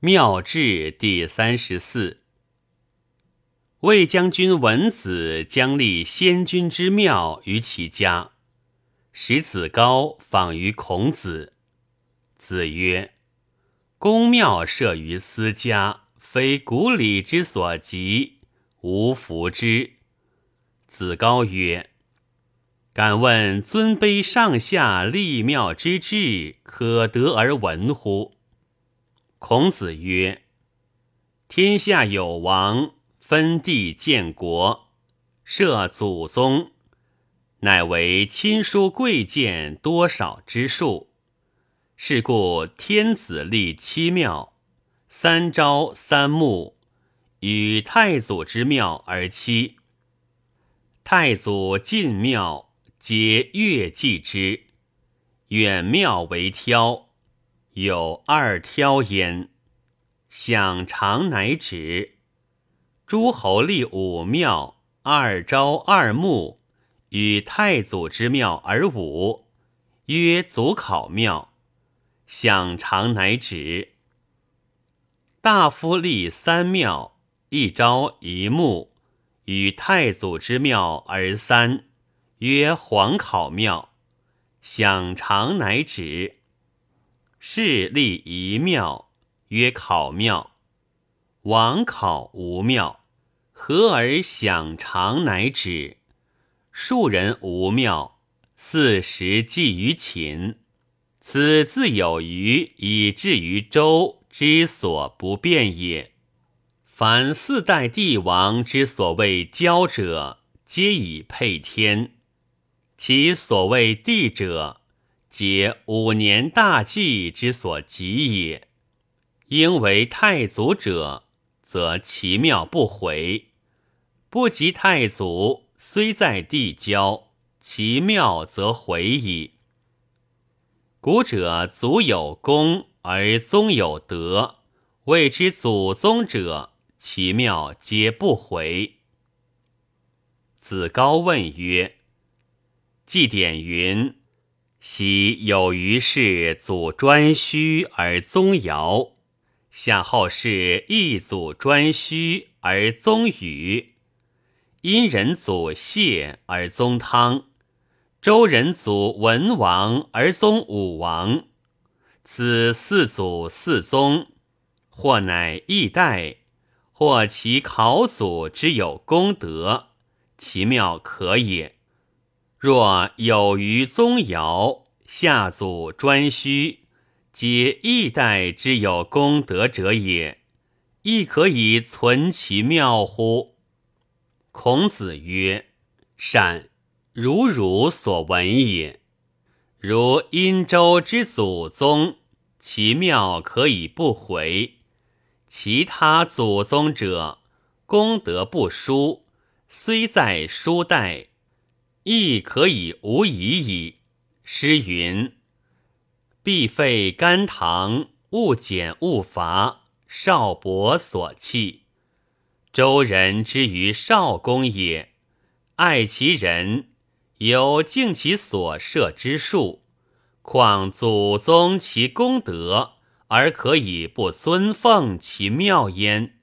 妙志第三十四。魏将军文子将立先君之庙于其家，使子高访于孔子。子曰：“公庙设于私家，非古礼之所及，无服之。”子高曰：“敢问尊卑上下立庙之志，可得而闻乎？”孔子曰：“天下有王。”分地建国，设祖宗，乃为亲疏贵贱多少之数。是故天子立七庙，三朝三暮，与太祖之庙而期。太祖进庙，皆乐祭之。远庙为挑，有二挑焉。享常乃止。诸侯立五庙，二朝二暮，与太祖之庙而五，曰祖考庙。享常乃止。大夫立三庙，一朝一暮，与太祖之庙而三，曰皇考庙。享常乃止。士立一庙，曰考庙。王考无庙，和而享常乃止。庶人无庙，四时祭于寝。此自有余以至于周之所不变也。凡四代帝王之所谓交者，皆以配天；其所谓帝者，皆五年大计之所及也。应为太祖者。则其庙不毁，不及太祖，虽在地交，其庙则毁矣。古者祖有功而宗有德，谓之祖宗者，其庙皆不毁。子高问曰：“祭典云：‘昔有余氏祖颛顼而宗尧。’”夏后氏一祖颛顼而宗禹，殷人祖谢而宗汤，周人祖文王而宗武王。此四祖四宗，或乃一代，或其考祖之有功德，其妙可也。若有于宗尧，夏祖颛顼。皆一代之有功德者也，亦可以存其妙乎？孔子曰：“善，如汝所闻也。如殷周之祖宗，其妙可以不毁；其他祖宗者，功德不殊，虽在书代，亦可以无疑矣。”诗云。必废甘棠，勿减勿伐，少伯所弃。周人之于少公也，爱其人，有敬其所设之术，况祖宗其功德，而可以不尊奉其庙焉？